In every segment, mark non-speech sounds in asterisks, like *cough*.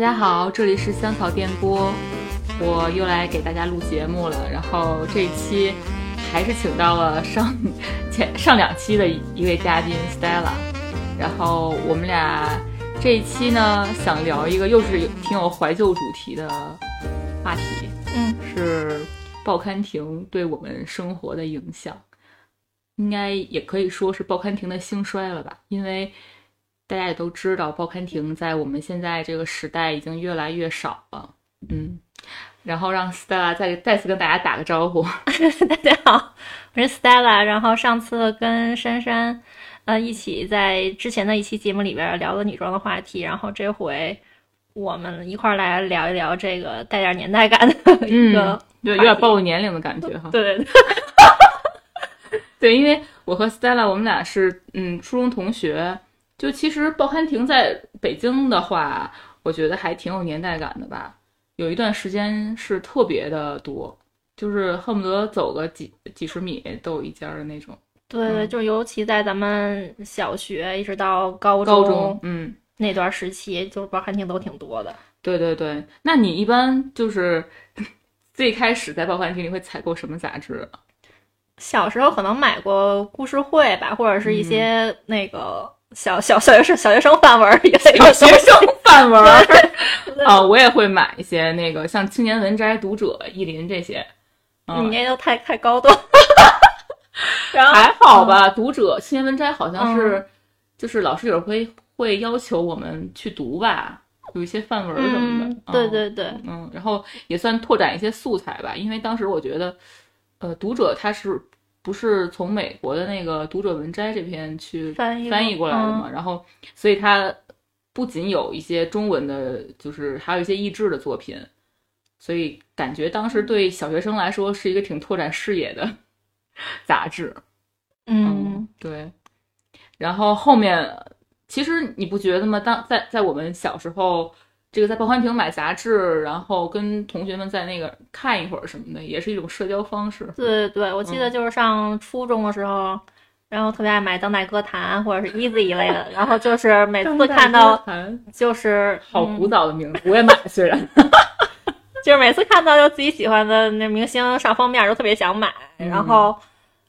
大家好，这里是香草电波，我又来给大家录节目了。然后这一期还是请到了上前上两期的一位嘉宾 Stella。然后我们俩这一期呢，想聊一个又是挺有怀旧主题的话题，嗯，是报刊亭对我们生活的影响。应该也可以说是报刊亭的兴衰了吧，因为大家也都知道，报刊亭在我们现在这个时代已经越来越少了。嗯，然后让 Stella 再再次跟大家打个招呼。*laughs* 大家好，我是 Stella。然后上次跟珊珊，呃，一起在之前的一期节目里边聊了女装的话题，然后这回我们一块儿来聊一聊这个带点年代感的一个，对，有点暴露年龄的感觉哈。对对对。*laughs* 对，因为我和 Stella 我们俩是嗯初中同学，就其实报刊亭在北京的话，我觉得还挺有年代感的吧。有一段时间是特别的多，就是恨不得走个几几十米都有一家的那种。对对，就尤其在咱们小学一直到高中，高中嗯那段时期，就是报刊亭都挺多的。对对对，那你一般就是最开始在报刊亭里会采购什么杂志？小时候可能买过故事会吧，或者是一些那个小小小学生小学生范文小学生范文 *laughs* 啊，我也会买一些那个像《青年文摘》《读者》《意林》这些。你那都太太高端。然后还好吧，《读者》《青年文摘》好像是就是老师有时候会会要求我们去读吧，有一些范文什么的。对对对，嗯，然后也算拓展一些素材吧，因为当时我觉得。呃，读者他是不是从美国的那个《读者文摘》这篇去翻译过来的嘛？然后，所以它不仅有一些中文的，就是还有一些译制的作品，所以感觉当时对小学生来说是一个挺拓展视野的 *laughs* 杂志。嗯，对。然后后面，其实你不觉得吗？当在在我们小时候。这个在报刊亭买杂志，然后跟同学们在那个看一会儿什么的，也是一种社交方式。对对对，我记得就是上初中的时候，然后特别爱买《当代歌坛》或者是《Easy》一类的，然后就是每次看到，就是好古早的名字，我也买，虽然，*laughs* 就是每次看到就自己喜欢的那明星上封面，就特别想买，然后，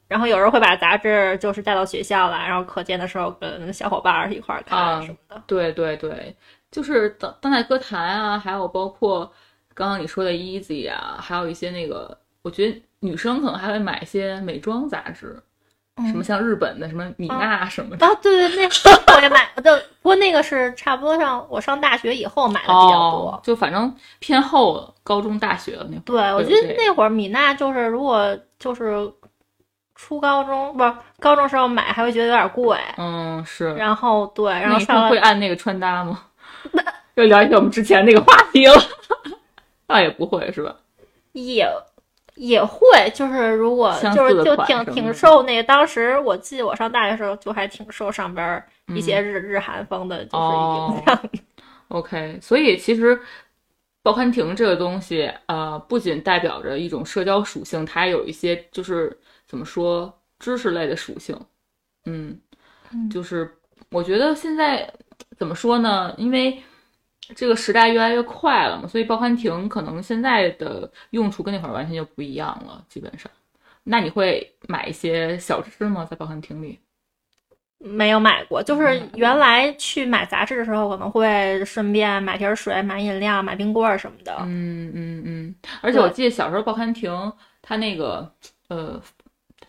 然后有时候会把杂志就是带到学校来，然后课间的时候跟小伙伴一块儿看什么的。对对对。就是当当代歌坛啊，还有包括刚刚你说的 Easy 啊，还有一些那个，我觉得女生可能还会买一些美妆杂志，什么像日本的什么米娜什么的。啊，对对，那我也买，就不过那个是差不多上我上大学以后买的比较多，就反正偏后高中大学的那会儿。对，我觉得那会儿米娜就是如果就是初高中不是高中时候买，还会觉得有点贵。嗯，是。然后对，然后上会按那个穿搭吗？又聊起我们之前那个话题了，那也不会是吧？也也会，就是如果就是就挺挺受那个。当时我记得我上大学时候就还挺受上边一些日日韩风的就是影响。*laughs* OK，所以其实报刊亭这个东西，呃，不仅代表着一种社交属性，它还有一些就是怎么说知识类的属性。嗯，就是我觉得现在。怎么说呢？因为这个时代越来越快了嘛，所以报刊亭可能现在的用处跟那会儿完全就不一样了。基本上，那你会买一些小吃吗？在报刊亭里？没有买过，就是原来去买杂志的时候，可能会顺便买瓶水、买饮料、买冰棍儿什么的。嗯嗯嗯。而且我记得小时候报刊亭它那个呃。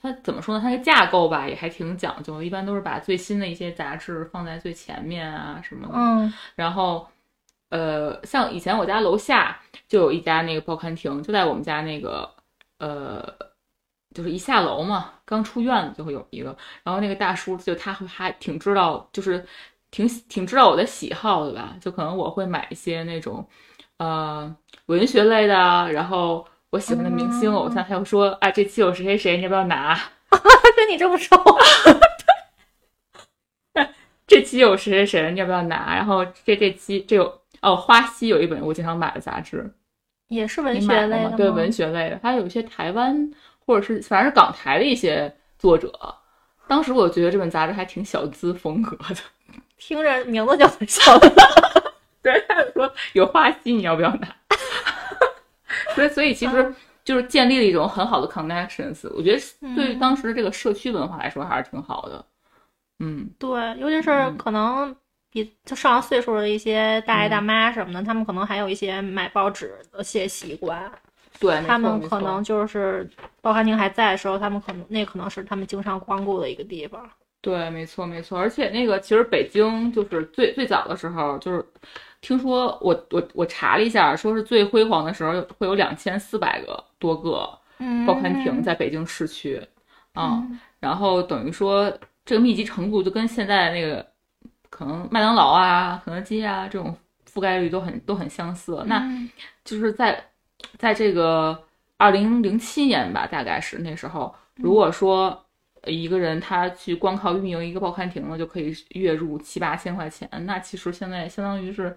它怎么说呢？它的架构吧也还挺讲究，一般都是把最新的一些杂志放在最前面啊什么的。嗯，然后，呃，像以前我家楼下就有一家那个报刊亭，就在我们家那个，呃，就是一下楼嘛，刚出院子就会有一个。然后那个大叔就他会还挺知道，就是挺挺知道我的喜好的吧？就可能我会买一些那种，呃，文学类的，然后。我喜欢的明星偶像，他又说啊，这期有谁谁谁，你要不要拿？跟你这么说，这期有谁谁谁，你要不要拿？然后这这期这有哦，花溪有一本我经常买的杂志，也是文学类的，对文学类的，还有一些台湾或者是反正是港台的一些作者。当时我觉得这本杂志还挺小资风格的，*laughs* 听着名字就很小资。*laughs* 对，他就说有花溪，你要不要拿？*laughs* 所以，所以其实就是建立了一种很好的 connections。我觉得对于当时的这个社区文化来说，还是挺好的。嗯，对，尤其是可能比就上了岁数的一些大爷大妈什么的，他们可能还有一些买报纸的一些习惯。对他们可能就是报刊亭还在的时候，他们可能那可能是他们经常光顾的一个地方。对，没错，没错。而且那个其实北京就是最最早的时候，就是听说我我我查了一下，说是最辉煌的时候会有两千四百个多个报刊亭在北京市区，嗯，然后等于说这个密集程度就跟现在那个可能麦当劳啊、肯德基啊这种覆盖率都很都很相似。那就是在在这个二零零七年吧，大概是那时候，如果说。一个人他去光靠运营一个报刊亭呢，就可以月入七八千块钱。那其实现在相当于是，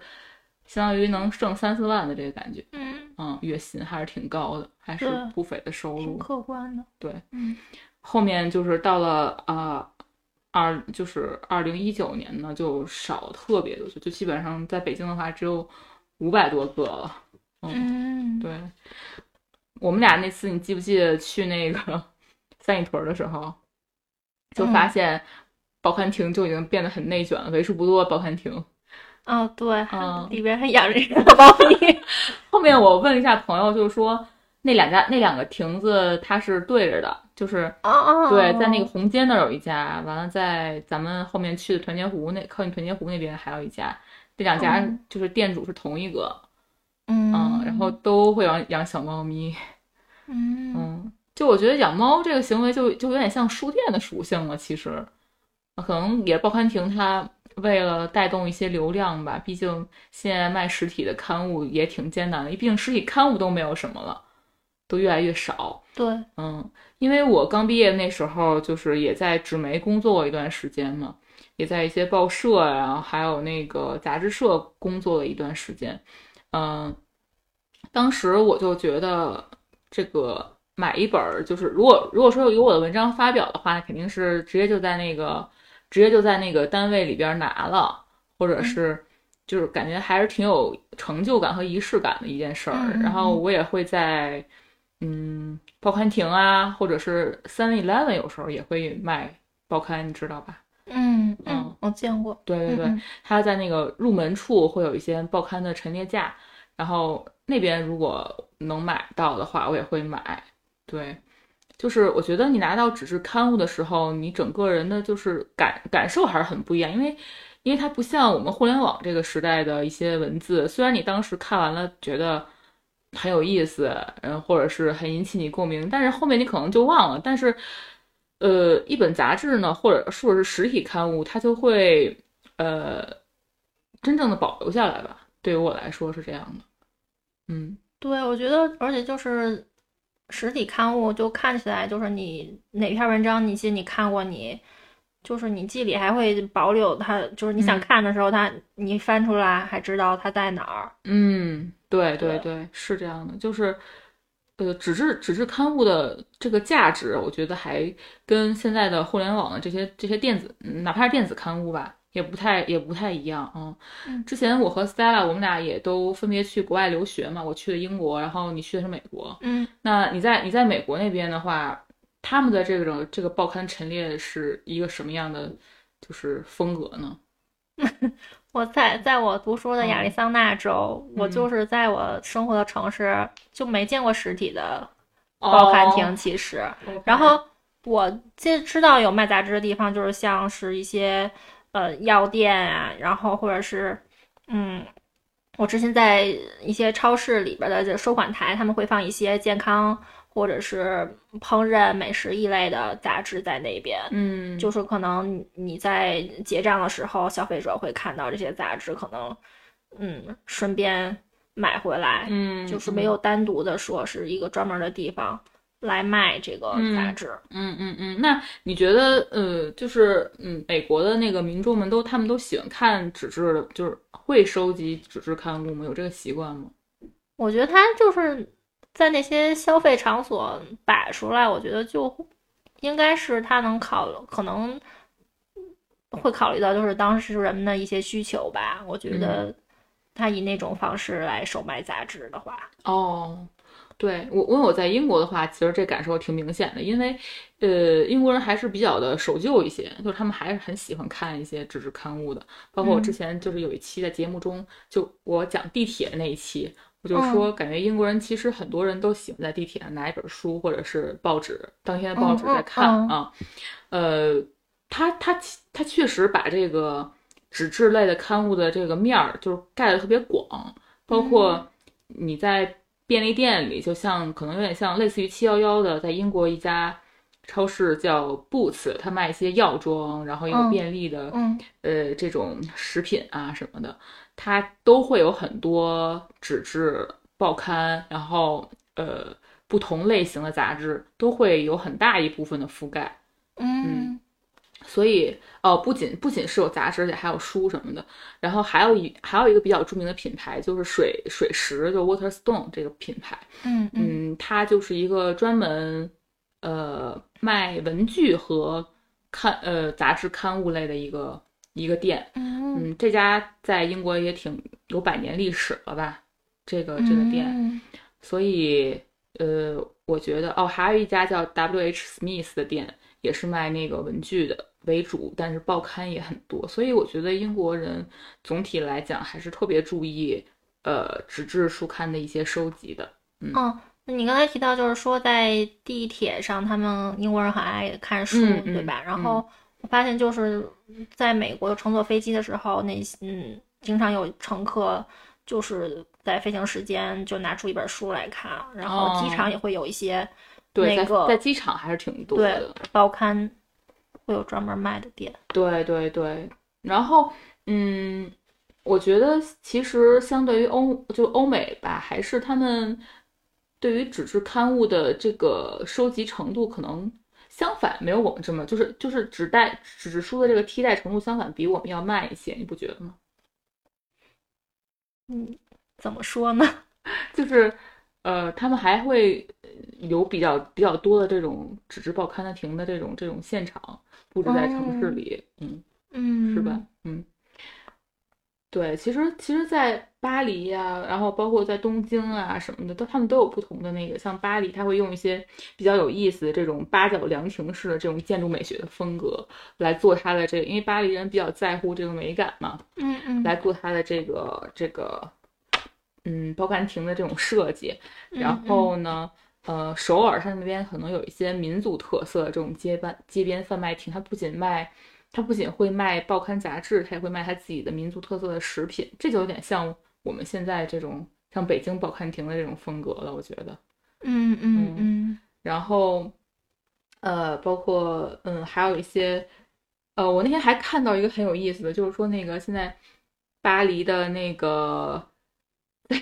相当于能挣三四万的这个感觉。嗯嗯，月薪还是挺高的，还是不菲的收入。挺客观的。对，嗯。后面就是到了啊，二就是二零一九年呢，就少特别多，就基本上在北京的话只有五百多个了。嗯，对。我们俩那次你记不记得去那个 *laughs* 三里屯的时候？就发现报刊亭就已经变得很内卷了，为数不多的报刊亭。哦，对，嗯，里边还养着小猫咪。*laughs* 后面我问了一下朋友，就是说那两家那两个亭子它是对着的，就是哦对，在那个红街那儿有一家，完了在咱们后面去的团结湖那靠近团结湖那边还有一家，这两家就是店主是同一个，嗯，然后都会养养小猫咪，嗯。嗯。就我觉得养猫这个行为就就有点像书店的属性了，其实，可能也报刊亭它为了带动一些流量吧，毕竟现在卖实体的刊物也挺艰难的，毕竟实体刊物都没有什么了，都越来越少。对，嗯，因为我刚毕业那时候就是也在纸媒工作过一段时间嘛，也在一些报社呀，还有那个杂志社工作了一段时间，嗯，当时我就觉得这个。买一本儿，就是如果如果说有我的文章发表的话，肯定是直接就在那个直接就在那个单位里边拿了，或者是就是感觉还是挺有成就感和仪式感的一件事儿。然后我也会在嗯报刊亭啊，或者是 Seven Eleven 有时候也会卖报刊，你知道吧？嗯嗯，我见过。对对对，它在那个入门处会有一些报刊的陈列架，然后那边如果能买到的话，我也会买。对，就是我觉得你拿到纸质刊物的时候，你整个人的就是感感受还是很不一样，因为因为它不像我们互联网这个时代的一些文字，虽然你当时看完了觉得很有意思，嗯，或者是很引起你共鸣，但是后面你可能就忘了。但是，呃，一本杂志呢，或者说是实体刊物，它就会呃真正的保留下来吧。对于我来说是这样的，嗯，对，我觉得，而且就是。实体刊物就看起来就是你哪篇文章，你记你看过，你就是你记里还会保留它，就是你想看的时候，它你翻出来还知道它在哪儿。嗯，对对对，是这样的，就是呃，纸质纸质刊物的这个价值，我觉得还跟现在的互联网的这些这些电子，哪怕是电子刊物吧。也不太也不太一样嗯。之前我和 Stella 我们俩也都分别去国外留学嘛，我去的英国，然后你去的是美国。嗯，那你在你在美国那边的话，他们的这种这个报刊陈列是一个什么样的就是风格呢？*laughs* 我在在我读书的亚利桑那州，我就是在我生活的城市就没见过实体的报刊亭，其实。然后我这知道有卖杂志的地方，就是像是一些。呃，药店啊，然后或者是，嗯，我之前在一些超市里边的这收款台，他们会放一些健康或者是烹饪美食一类的杂志在那边。嗯，就是可能你在结账的时候，消费者会看到这些杂志，可能嗯顺便买回来。嗯，就是没有单独的说是一个专门的地方。来卖这个杂志，嗯嗯嗯，那你觉得，呃，就是嗯，美国的那个民众们都他们都喜欢看纸质的，就是会收集纸质刊物吗？有这个习惯吗？我觉得他就是在那些消费场所摆出来，我觉得就应该是他能考，可能会考虑到就是当时人们的一些需求吧。我觉得他以那种方式来售卖杂志的话，哦，对我，因为我在英国的话，其实这感受挺明显的，因为，呃，英国人还是比较的守旧一些，就是他们还是很喜欢看一些纸质刊物的。包括我之前就是有一期在节目中，就我讲地铁那一期，我就说，感觉英国人其实很多人都喜欢在地铁上拿一本书或者是报纸，当天的报纸在看啊。呃，他他他确实把这个。纸质类的刊物的这个面儿就是盖的特别广，包括你在便利店里，就像可能有点像类似于七幺幺的，在英国一家超市叫 Boots，它卖一些药妆，然后也有便利的，呃，这种食品啊什么的，它都会有很多纸质报刊，然后呃不同类型的杂志都会有很大一部分的覆盖，嗯。所以，哦，不仅不仅是有杂志，而且还有书什么的。然后还有一还有一个比较著名的品牌，就是水水石，就 Waterstone 这个品牌。嗯嗯，它就是一个专门呃卖文具和刊呃杂志刊物类的一个一个店。嗯，这家在英国也挺有百年历史了吧？这个这个店。所以，呃，我觉得哦，还有一家叫 W H Smith 的店，也是卖那个文具的。为主，但是报刊也很多，所以我觉得英国人总体来讲还是特别注意，呃，纸质书刊的一些收集的。嗯，那你刚才提到就是说在地铁上，他们英国人很爱看书，对吧？然后我发现就是在美国乘坐飞机的时候，那嗯，经常有乘客就是在飞行时间就拿出一本书来看，然后机场也会有一些那个在机场还是挺多的报刊。会有专门卖的店，对对对，然后嗯，我觉得其实相对于欧就欧美吧，还是他们对于纸质刊物的这个收集程度可能相反，没有我们这么就是就是纸代纸质书的这个替代程度相反比我们要慢一些，你不觉得吗？嗯，怎么说呢？*laughs* 就是呃，他们还会有比较比较多的这种纸质报刊的亭的这种这种现场。布置在城市里，嗯嗯，是吧？嗯，对，其实其实，在巴黎呀，然后包括在东京啊什么的，都他们都有不同的那个。像巴黎，他会用一些比较有意思的这种八角凉亭式的这种建筑美学的风格来做它的这个，因为巴黎人比较在乎这个美感嘛，嗯嗯，来做它的这个这个，嗯，报刊亭的这种设计。然后呢？呃，首尔它那边可能有一些民族特色的这种街边街边贩卖亭，它不仅卖，它不仅会卖报刊杂志，它也会卖它自己的民族特色的食品，这就有点像我们现在这种像北京报刊亭的这种风格了，我觉得。嗯嗯嗯。然后，呃，包括嗯，还有一些，呃，我那天还看到一个很有意思的，就是说那个现在巴黎的那个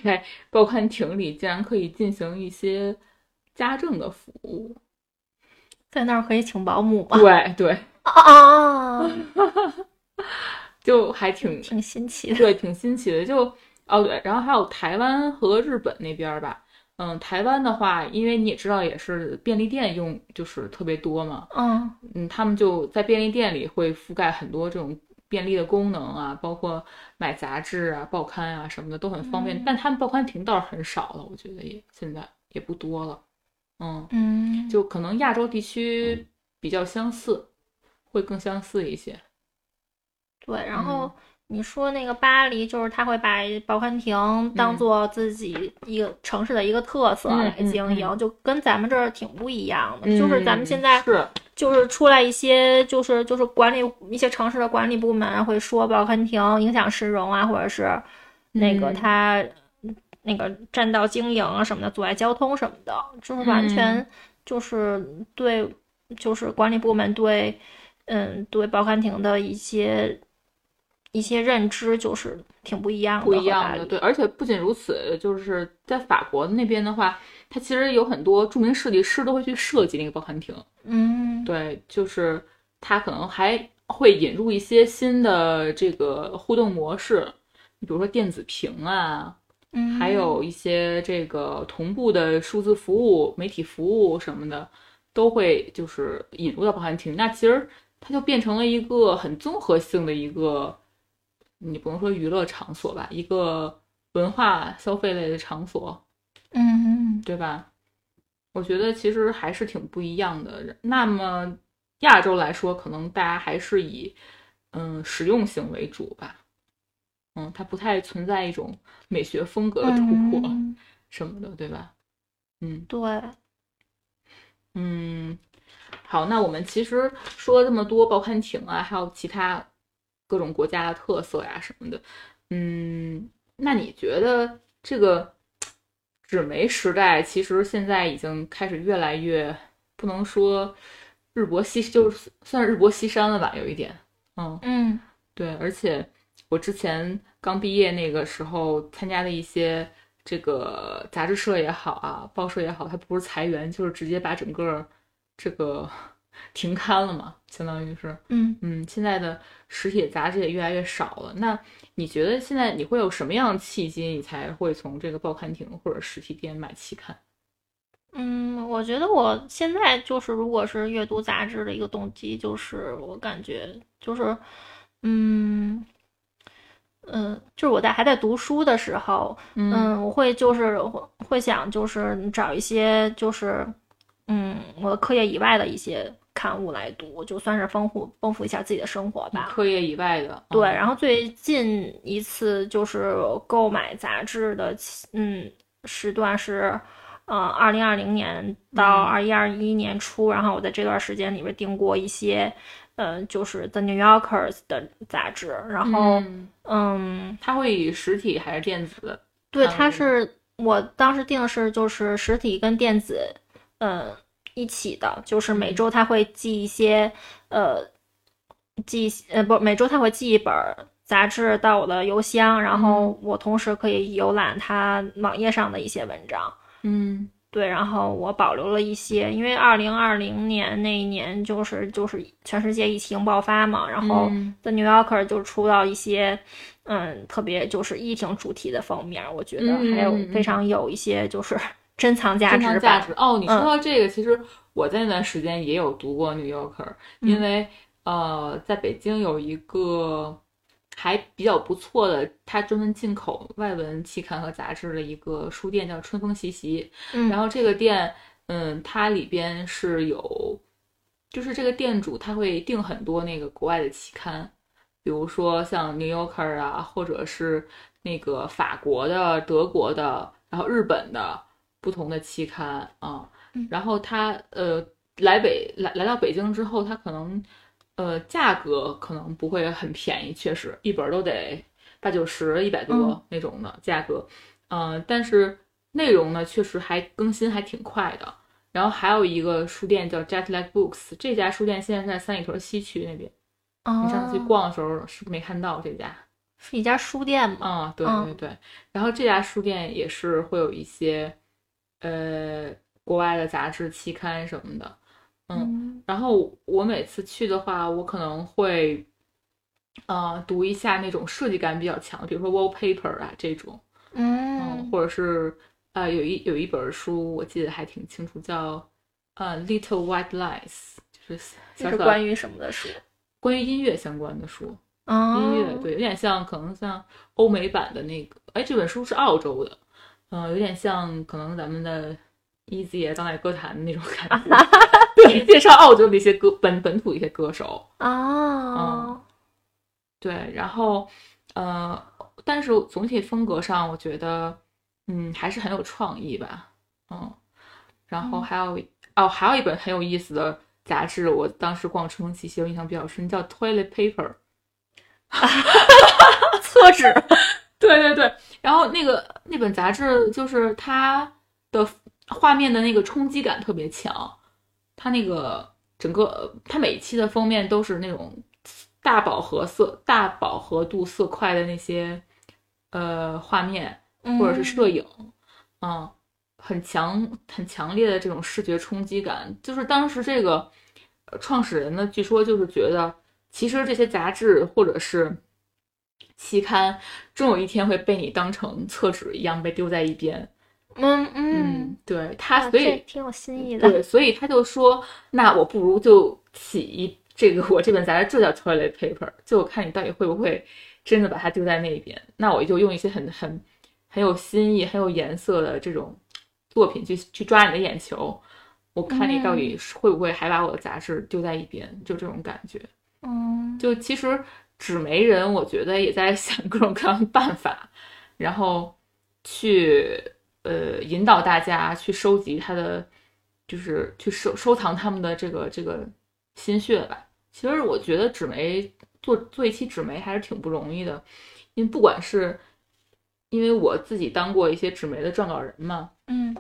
在报刊亭里竟然可以进行一些。家政的服务，在那儿可以请保姆吗？对对啊，就还挺挺新奇的，对，挺新奇的。就哦对，然后还有台湾和日本那边吧。嗯，台湾的话，因为你也知道，也是便利店用就是特别多嘛。嗯嗯，他们就在便利店里会覆盖很多这种便利的功能啊，包括买杂志啊、报刊啊什么的都很方便。但他们报刊亭倒是很少了，我觉得也现在也不多了。嗯嗯，就可能亚洲地区比较相似，会更相似一些。对，然后你说那个巴黎，就是他会把报刊亭当做自己一个城市的一个特色来经营，就跟咱们这儿挺不一样的。就是咱们现在是就是出来一些，就是就是管理一些城市的管理部门会说报刊亭影响市容啊，或者是那个他。那个占道经营啊什么的，阻碍交通什么的，就是完全就是对，就是管理部门对，嗯，对报刊亭的一些一些认知就是挺不一样的，不一样的。对，而且不仅如此，就是在法国那边的话，它其实有很多著名设计师都会去设计那个报刊亭。嗯，对，就是它可能还会引入一些新的这个互动模式，你比如说电子屏啊。还有一些这个同步的数字服务、媒体服务什么的，都会就是引入到报刊亭。那其实它就变成了一个很综合性的一个，你不能说娱乐场所吧，一个文化消费类的场所，嗯对吧？我觉得其实还是挺不一样的。那么亚洲来说，可能大家还是以嗯实用性为主吧。嗯，它不太存在一种美学风格的突破嗯，*laughs* 什么的，对吧？嗯对，嗯，好，那我们其实说了这么多报刊亭啊，还有其他各种国家的特色呀什么的。嗯，那你觉得这个纸媒时代其实现在已经开始越来越不能说日薄西，就是算是日薄西山了吧，有一点。嗯，嗯对，而且我之前刚毕业那个时候参加的一些这个杂志社也好啊，报社也好，它不是裁员，就是直接把整个这个 *laughs* 停刊了嘛，相当于是，嗯嗯，现在的实体杂志也越来越少了。那你觉得现在你会有什么样的契机，你才会从这个报刊亭或者实体店买期刊？嗯，我觉得我现在就是，如果是阅读杂志的一个动机，就是我感觉就是，嗯。嗯，就是我在还在读书的时候，嗯嗯，我会就是会会想就是找一些就是，嗯，我的课业以外的一些刊物来读，就算是丰富丰富一下自己的生活吧。课业以外的，对，嗯然后最近一次就是购买杂志的，嗯，时段是，呃，二零二零年到嗯二一二一年初，然后我在这段时间里面订过一些，呃，就是《The New Yorkers》的杂志，然后，嗯嗯，它会以实体还是电子？对，它是我当时订的是就是实体跟电子，呃，一起的，就是每嗯周他会寄一些，呃，寄呃不每周他会寄一本杂志到我的邮箱，然嗯。后我同时可以浏览他网页上的一些文章。嗯。对，然后我保留了一些，因为二零二零年那一年就是就是全世界疫情爆发嘛，然后嗯。The New Yorker 就出到一些，嗯，特别就是疫情主题的封面，我觉得嗯还有嗯。嗯非常有一些就是珍藏价值价值哦。你说嗯到这个，其实我在那段时间也有读过《New Yorker》，因嗯为呃，在北京有一个还比较不错的，它专门进口外文期刊和杂志的一个书店，叫春风习习。嗯，然后这个店，嗯，它里边是有，就是这个店主他会订很多那个国外的期刊，比如说像《New Yorker》啊，或者是那个法国的、德国的，然后日本的不同的期刊啊。嗯然后他呃来北来来到北京之后，他可能呃价格可能不会很便宜，确实一本儿都得八九十、一百多嗯那种的价格。嗯、但是内容呢，确实还更新还挺快的。然后还有一个书店叫 Jetlag Books，这家书店现在是在三里屯西区那边。你上次去哦逛的时候是不是没看到这家？是一家书店吗？啊、对嗯对对。然后这家书店也是会有一些呃国外的杂志、期刊什么的。嗯，然后我每次去的话，我可能会呃读一下那种设计感比较强的，比如说 wallpaper 啊这种。嗯，嗯或者是呃，有一有一本书我记得还挺清楚，叫呃《Little White Lies》，就是这小小是关于什么的书？关于音乐相关的书。哦，音乐对，有点像可能像欧美版的那个，哎，这本书是澳洲的，嗯、有点像可能咱们的 Easy 啊当代歌坛的那种感觉，*laughs* 对，介绍澳洲的一些歌本本土一些歌手，哦，对，然后呃，但是总体风格上，我觉得嗯还是很有创意吧，嗯，然后嗯。还有、哦，还有一本很有意思的杂志，我当时逛春风气息，我印象比较深，叫 Toilet Paper。*laughs* 厕纸，对对对，然后那个那本杂志就是它的画面的那个冲击感特别强，它那个整个它每一期的封面都是那种大饱和色、大饱和度色块的那些呃画面或者是摄影，嗯，很强很强烈的这种视觉冲击感。就是当时这个呃创始人呢，据说就是觉得，其实这些杂志或者是期刊，终有一天会被你当成厕纸一样被丢在一边。嗯嗯嗯，，对他，啊所以这挺有新意的。对，所以他就说，那我不如就起一这个我这本杂志就叫 toilet paper，就看你到底会不会真的把它丢在那边。那我就用一些很很很有新意、很有颜色的这种作品去去抓你的眼球。我看你到底会不会还把我的杂志丢在一边，就这种感觉。嗯，就其实纸媒人，我觉得也在想 *laughs* 各种各样的办法，然后去呃引导大家去收集他的，就是去收收藏他们的这个这个心血吧。其实我觉得纸媒做做一期纸媒还是挺不容易的，因为不管是因为我自己当过一些纸媒的撰稿人嘛，嗯。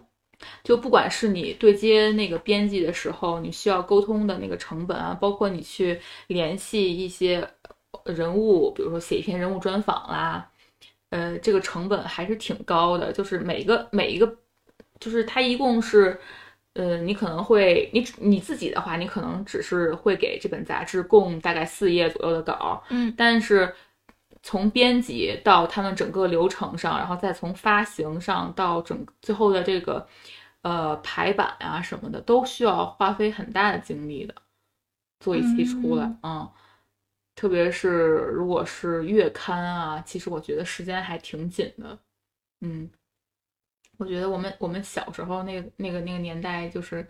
就不管是你对接那个编辑的时候，你需要沟通的那个成本啊，包括你去联系一些人物，比如说写一篇人物专访啦，呃，这个成本还是挺高的。就是每一个每一个，就是它一共是，呃，你可能会你你自己的话，你可能只是会给这本杂志供大概四页左右的稿，嗯，但是从编辑到他们整个流程上，然后再从发行上到整最后的这个。呃，排版啊什么的都需要花费很大的精力的，做一期出来，嗯，特别是如果是月刊啊，其实我觉得时间还挺紧的，嗯，我觉得我们我们小时候那个那个那个年代，就是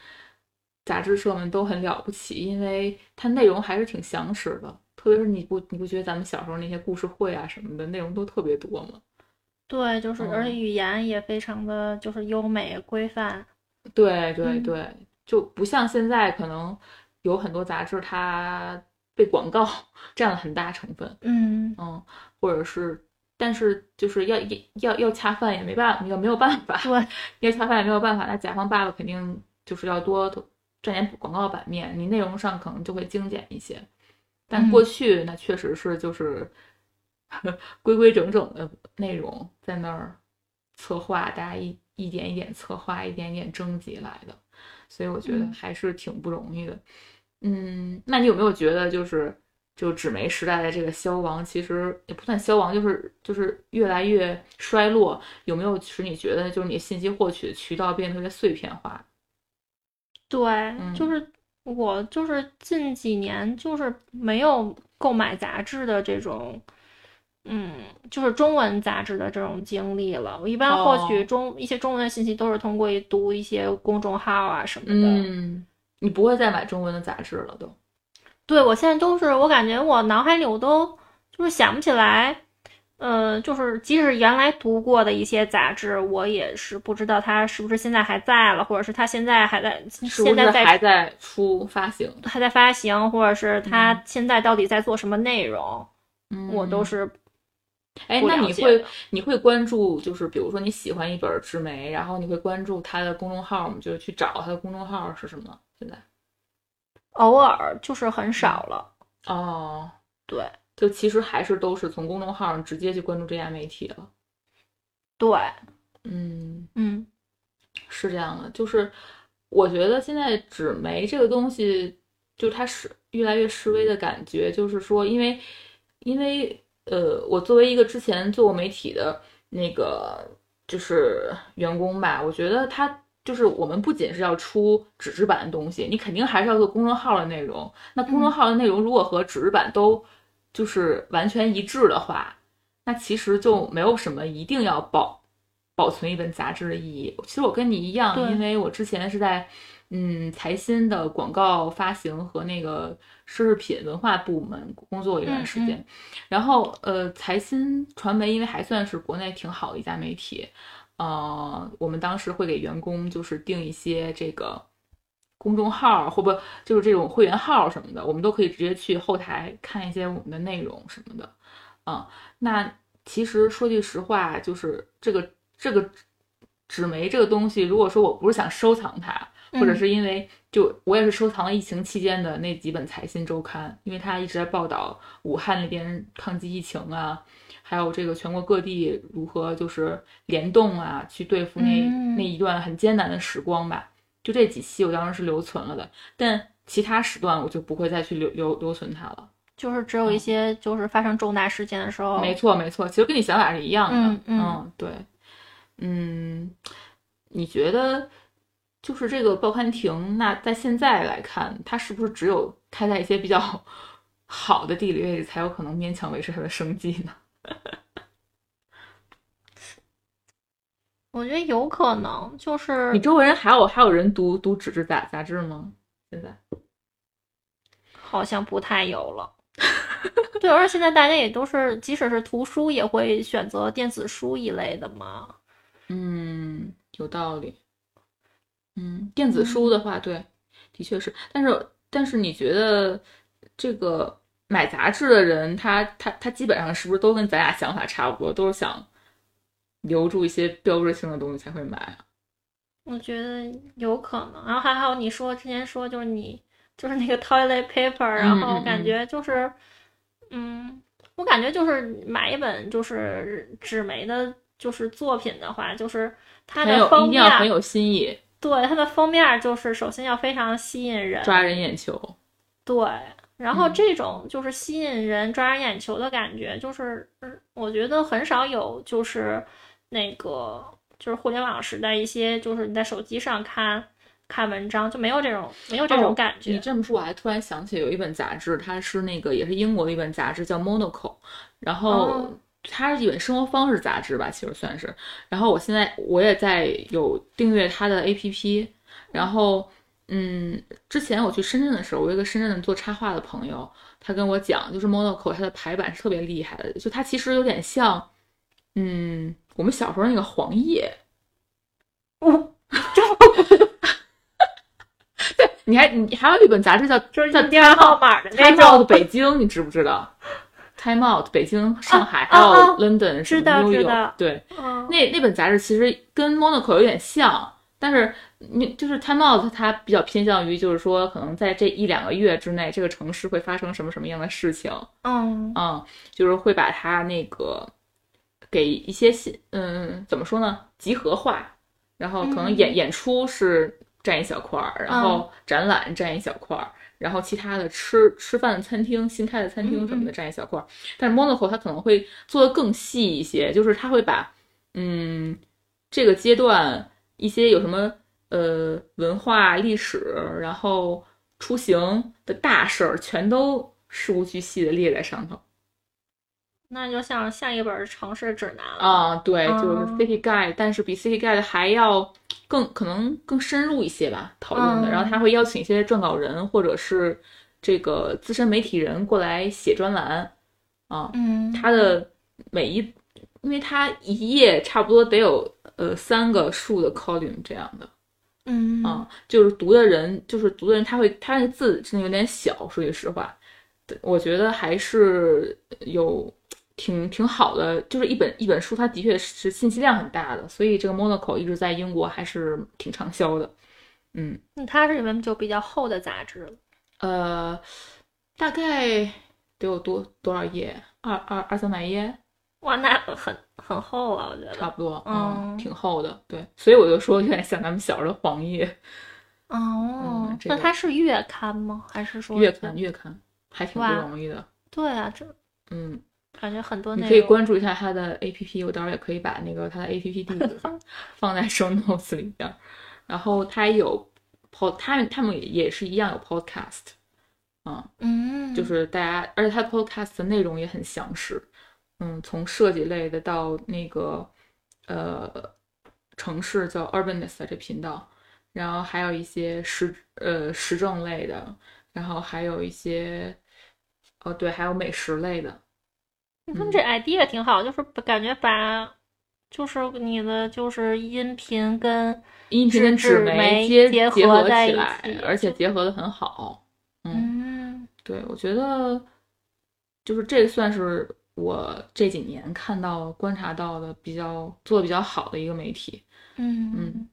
杂志社们都很了不起，因为它内容还是挺详实的，特别是你不你不觉得咱们小时候那些故事会啊什么的内容都特别多吗？对，就是，而且语言也非常的就是优美规范。对对对，就不像现在，可能有很多杂志它被广告 *laughs* 占了很大成分。嗯嗯，或者是，但是就是要要要恰饭也没办法，要没有办法。对，*laughs* 要恰饭也没有办法，那甲方爸爸肯定就是要多占点广告版面，你内容上可能就会精简一些。但过去那确实是就是。*laughs* 规规整整的内容在那儿策划，大家一一点一点策划，一点一点征集来的，所以我觉得还是挺不容易的。嗯，那你有没有觉得，就是就纸媒时代的这个消亡，其实也不算消亡，就是就是越来越衰落？有没有使你觉得，就是你信息获取的渠道变得特别碎片化？对，就是我就是近几年就是没有购买杂志的这种。嗯，就是中文杂志的这种经历了。我一般获取中一些中文的信息都是通过读一些公众号啊什么的。嗯，你不会再买中文的杂志了都？对，我现在都是，我感觉我脑海里我都就是想不起来。呃，就是即使原来读过的一些杂志，我也是不知道它是不是现在还在了，或者是它现在还在，现在还在出发行，还在发行，或者是它现在到底在做什么内容，我都是。哎，那你会你会关注，就是比如说你喜欢一本纸媒，然后你会关注它的公众号，我们就去找它的公众号是什么？现在偶尔就是很少了。哦，对，就其实还是都是从公众号上直接去关注这家媒体了。对，嗯嗯，是这样的，就是我觉得现在纸媒这个东西，就它是越来越示威的感觉，就是说，因为因为。呃，我作为一个之前做过媒体的那个就是员工吧，我觉得他就是我们不仅是要出纸质版的东西，你肯定还是要做公众号的内容。那公众号的内容如果和纸质版都就是完全一致的话，那其实就没有什么一定要保保存一本杂志的意义。其实我跟你一样，因为我之前是在。嗯，财新的广告发行和那个奢侈品文化部门工作一段时间，然后呃，财新传媒因为还算是国内挺好的一家媒体，呃，我们当时会给员工就是定一些这个公众号，或不就是这种会员号什么的，我们都可以直接去后台看一些我们的内容什么的，啊，那其实说句实话，就是这个这个纸媒这个东西，如果说我不是想收藏它。或者是因为就我也是收藏了疫情期间的那几本财新周刊，因为它一直在报道武汉那边抗击疫情啊，还有这个全国各地如何就是联动啊，去对付那那一段很艰难的时光吧。就这几期我当时是留存了的，但其他时段我就不会再去留留留存它了。就是只有一些就是发生重大事件的时候。没错没错，其实跟你想法是一样的。嗯嗯，对，嗯，你觉得？就是这个报刊亭，那在现在来看，它是不是只有开在一些比较 *laughs* 好的地理位置，才有可能勉强维持它的生计呢？*laughs* 我觉得有可能，就是你周围人还有还有人读读纸质杂杂志吗？现在好像不太有了。*laughs* 对，而且现在大家也都是，即使是图书，也会选择电子书一类的嘛。嗯，有道理。嗯，电子书的话，对，的确是。但是，但是你觉得这个买杂志的人，他他他基本上是不是都跟咱俩想法差不多，都是想留住一些标志性的东西才会买啊？我觉得有可能。然后还有你说之前说，就是你就是那个 toilet paper，*laughs* 然后感觉就是，嗯，我感觉就是买一本就是纸媒的，就是作品的话，就是它的封面很有新意，对，它的封面就是首先要非常吸引人，抓人眼球。对，然后嗯这种就是吸引人、抓人眼球的感觉，就是嗯我觉得很少有，就是那个就是互联网时代一些，就是你在手机上看看文章就没有这种没有这哦种感觉。你这么说，我还突然想起有一本杂志，它是那个也是英国的一本杂志，叫 Monoco，然后哦它是一本生活方式杂志吧，其实算是。然后我现在我也在有订阅它的 APP，然后嗯，之前我去深圳的时候，我有一个深圳的做插画的朋友，他跟我讲，就是 Monaco 它的排版是特别厉害的，就它其实有点像，嗯，我们小时候那个黄页。*laughs* 对，你还你还有一本杂志叫叫就是印第安号码的那 Time Out 种，北京，你知不知道？Time Out 北京、上海、还啊啊。有 London 什么知道 New 知 York，道。对，嗯，那那本杂志其实跟 Monaco 有点像，但是你就是 Time Out 它比较偏向于就是说，可能在这一两个月之内，这个城市会发生什么什么样的事情，嗯。嗯，就是会把它那个给一些新，嗯，怎么说呢，集合化，然后可能演、嗯。演出是占一小块儿，然后展览占一小块儿，然后其他的吃吃饭的餐厅、新开的餐厅什么的占一小块儿。但是 Monaco 它可能会做的更细一些，就是它会把嗯这个阶段一些有什么呃文化历史，然后出行的大事儿，全都事无巨细的列在上头。那就像下一本城市指南了。啊，对，就是嗯 City Guide，但是比 City Guide 还要更可能更深入一些吧，讨论的。嗯然后他会邀请一些撰稿人或者是这个资深媒体人过来写专栏啊。嗯，他的每一，因为他一页差不多得有呃三个数的 column 这样的嗯啊，就是读的人，就是读的人，他会他那字真的有点小，说句实话，对我觉得还是有挺挺好的，就是一本一本书，它的确是信息量很大的，所以这个 Monaco 一直在英国还是挺畅销的。嗯，嗯它是里面就比较厚的杂志了。呃，大概得有多多少页？二二二三百页，哇，那很很厚啊，我觉得。差不多，嗯挺厚的。对，所以我就说有点像咱们小时候的黄页哦嗯，这个那它是月刊吗？还是说月刊，月刊还挺不容易的。对啊，这嗯，感觉很多你可以。关注一下他的 APP，我到时候也可以把那个他的 APP 地址放 *laughs* 放在 show notes 里边儿。然后他也有 pod，他们他们也是一样有 podcast，啊、嗯，就是大家，而且他 podcast 的内容也很详实，嗯，从设计类的到那个呃城市叫 Urbanist 这频道，然后还有一些时呃时政类的，然后还有一些哦对，还有美食类的，他们这 idea 挺好，就是感觉把就是你的就是音频跟音频跟纸纸媒接结结合合在一起来，而且结合的很好。嗯，嗯对，我觉得就是这算是我这几年看到、观察到的比较做的比较好的一个媒体。嗯嗯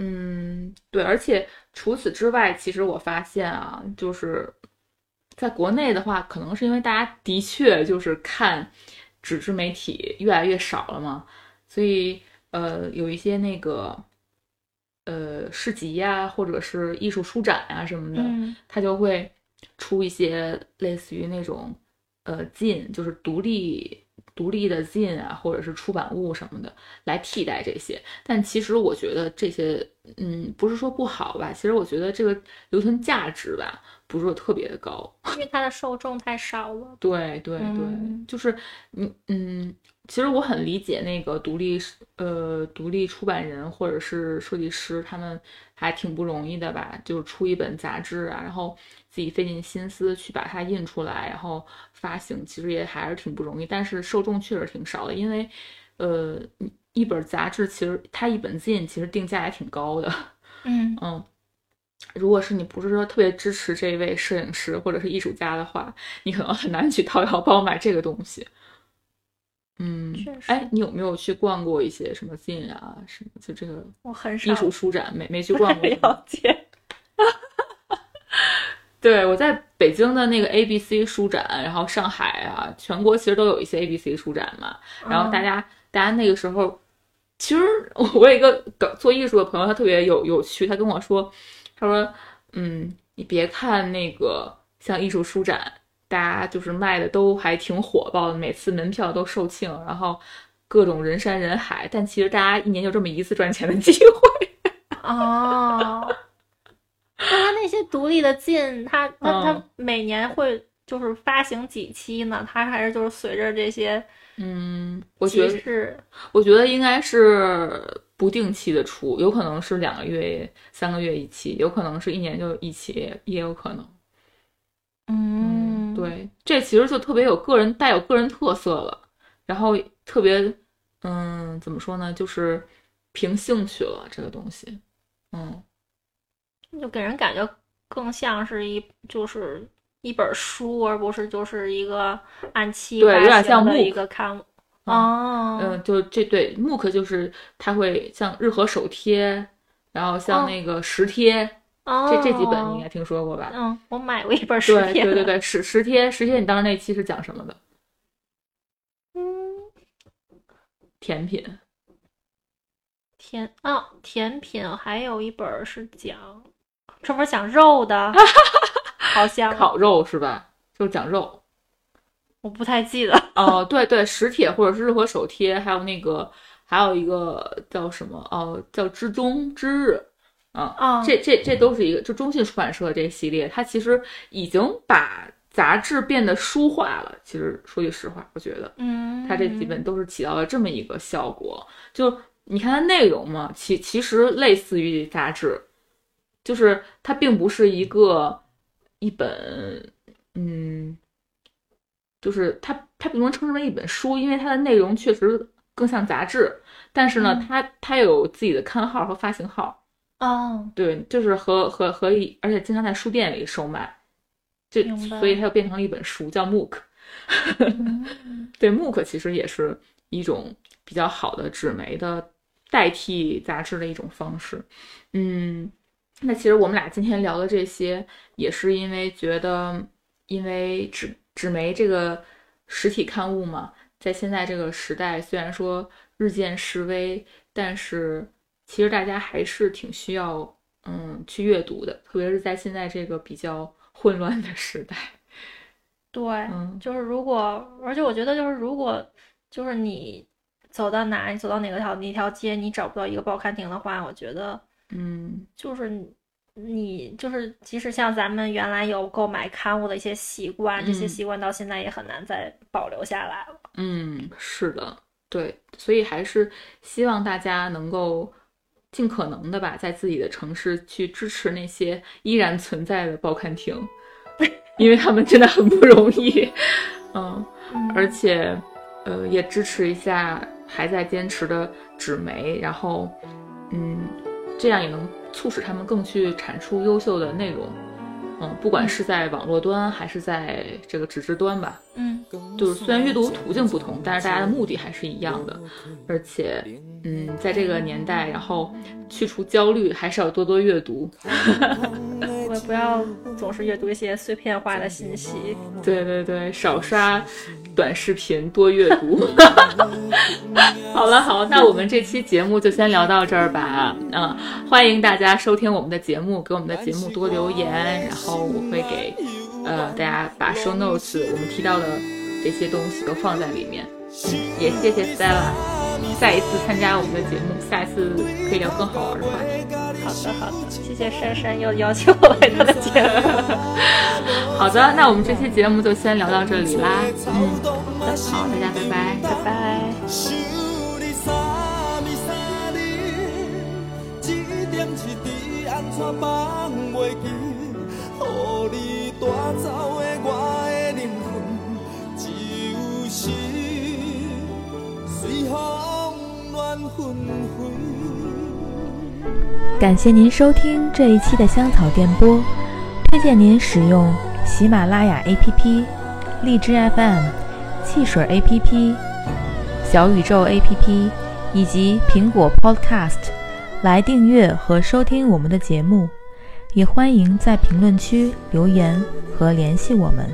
嗯，对，而且除此之外，其实我发现啊，就是在国内的话，可能是因为大家的确就是看纸质媒体越来越少了嘛，所以呃，有一些那个呃市集呀、或者是艺术书展啊什么的，嗯它就会出一些类似于那种呃进，就是独立独立的进啊，或者是出版物什么的来替代这些。但其实我觉得这些，嗯，不是说不好吧，其实我觉得这个留存价值吧，不是说特别的高。*laughs* 因为它的受众太少了。对对对，嗯就是你嗯，其实我很理解那个独立呃独立出版人或者是设计师，他们还挺不容易的吧？就是出一本杂志啊，然后自己费尽心思去把它印出来，然后发行，其实也还是挺不容易。但是受众确实挺少的，因为呃一本杂志其实它一本 zine 其实定价也挺高的。*laughs* 嗯嗯，如果是你不是说特别支持这位摄影师或者是艺术家的话，你可能很难去掏腰包买这个东西。嗯确，实哎，你有没有去逛过一些什么 zine 啊，什么就这个我很少艺术书展？没没去逛过。*laughs* 对，我在北京的那个 ABC 书展，然后上海啊，全国其实都有一些 ABC 书展嘛。然后大家、大家那个时候，其实我有一个搞做艺术的朋友，他特别有有趣，他跟我说，他说，嗯，你别看那个像艺术书展，大家就是卖的都还挺火爆的，每次门票都售罄，然后各种人山人海，但其实大家一年就这么一次赚钱的机会。*laughs* 哦，那他那些独立的进，他他他嗯每年会就是发行几期呢？他还是就是随着这些嗯，我觉得是我觉得应该是不定期的出，有可能是两个月、三个月一期，有可能是一年就一期，也有可能。嗯，对，这其实就特别有个人带有个人特色了，然后特别，嗯，怎么说呢，就是凭兴趣了这个东西，嗯，就给人感觉更像是一就是一本书，而不是就是一个按期对有点发行像的一个刊物。嗯哦，嗯，就这对 MOOC 就是它会像日和手贴，然后像哦。那个石贴，哦，这这几本你应该听说过吧？嗯，我买过一本实对贴的，对对 *laughs* 对，实实贴实贴，你当时那期是讲什么的？嗯，甜品。甜哦，甜品还有一本儿是讲专门讲肉的，*laughs* 好像烤肉是吧？就是讲肉。我不太记得。哦，*laughs* 对对，实帖或者是日和手贴，还有那个还有一个叫什么？哦，叫之中之日。啊、哦，这这这都是一个，就中信出版社这系列，它其实已经把杂志变得书化了。其实说句实话，我觉得嗯，它这几本都是起到了这么一个效果。就你看它内容嘛，其其实类似于杂志，就是它并不是一个一本，嗯，就是它它不能称之为一本书，因为它的内容确实更像杂志，但是呢，嗯它它有自己的刊号和发行号，哦，对，就是和和和一，而且经常在书店里售卖，就所以它又变成了一本书，叫 MOOC。嗯 *laughs* 对，MOOC 其实也是一种比较好的纸媒的代替杂志的一种方式。嗯，那其实我们俩今天聊的这些，也是因为觉得，因为纸纸媒这个实体刊物嘛，在现在这个时代，虽然说日渐式微，但是其实大家还是挺需要嗯去阅读的，特别是在现在这个比较混乱的时代。对，嗯就是如果，而且我觉得就是如果就是你走到哪，你走到哪个条哪条街，你找不到一个报刊亭的话，我觉得嗯就是你你就是即使像咱们原来有购买刊物的一些习惯，这些嗯习惯到现在也很难再保留下来了。嗯，是的，对，所以还是希望大家能够尽可能的吧，在自己的城市去支持那些依然存在的报刊亭，*laughs* 因为他们真的很不容易，嗯，嗯。而且，呃，也支持一下还在坚持的纸媒，然后，嗯，这样也能促使他们更去产出优秀的内容，嗯，不管是在网络端还是在这个纸质端吧。嗯，就是虽然阅读途径不同，但是大家的目的还是一样的。而且，嗯，在这个年代，然后去除焦虑，还是要多多阅读。*laughs* 我不要总是阅读一些碎片化的信息。对对对，少刷短视频，多阅读。*laughs* 好了好，那我们这期节目就先聊到这儿吧。嗯，欢迎大家收听我们的节目，给我们的节目多留言，然后我会给呃大家把 show notes 我们提到的这些东西都放在里面。嗯，也谢谢 Stella。再一次参加我们的节目，下一次可以聊更好玩的话题。好的，好的，谢谢珊珊又邀请我来他的节目。*laughs* 好的，那我们这期节目就先聊到这里啦。嗯，好，大家拜拜，拜拜。放袂记，予你带走的我感谢您收听这一期的香草电波，推荐您使用喜马拉雅 APP、荔枝 FM、汽水 APP、小宇宙 APP 以及苹果 Podcast。来订阅和收听我们的节目，也欢迎在评论区留言和联系我们。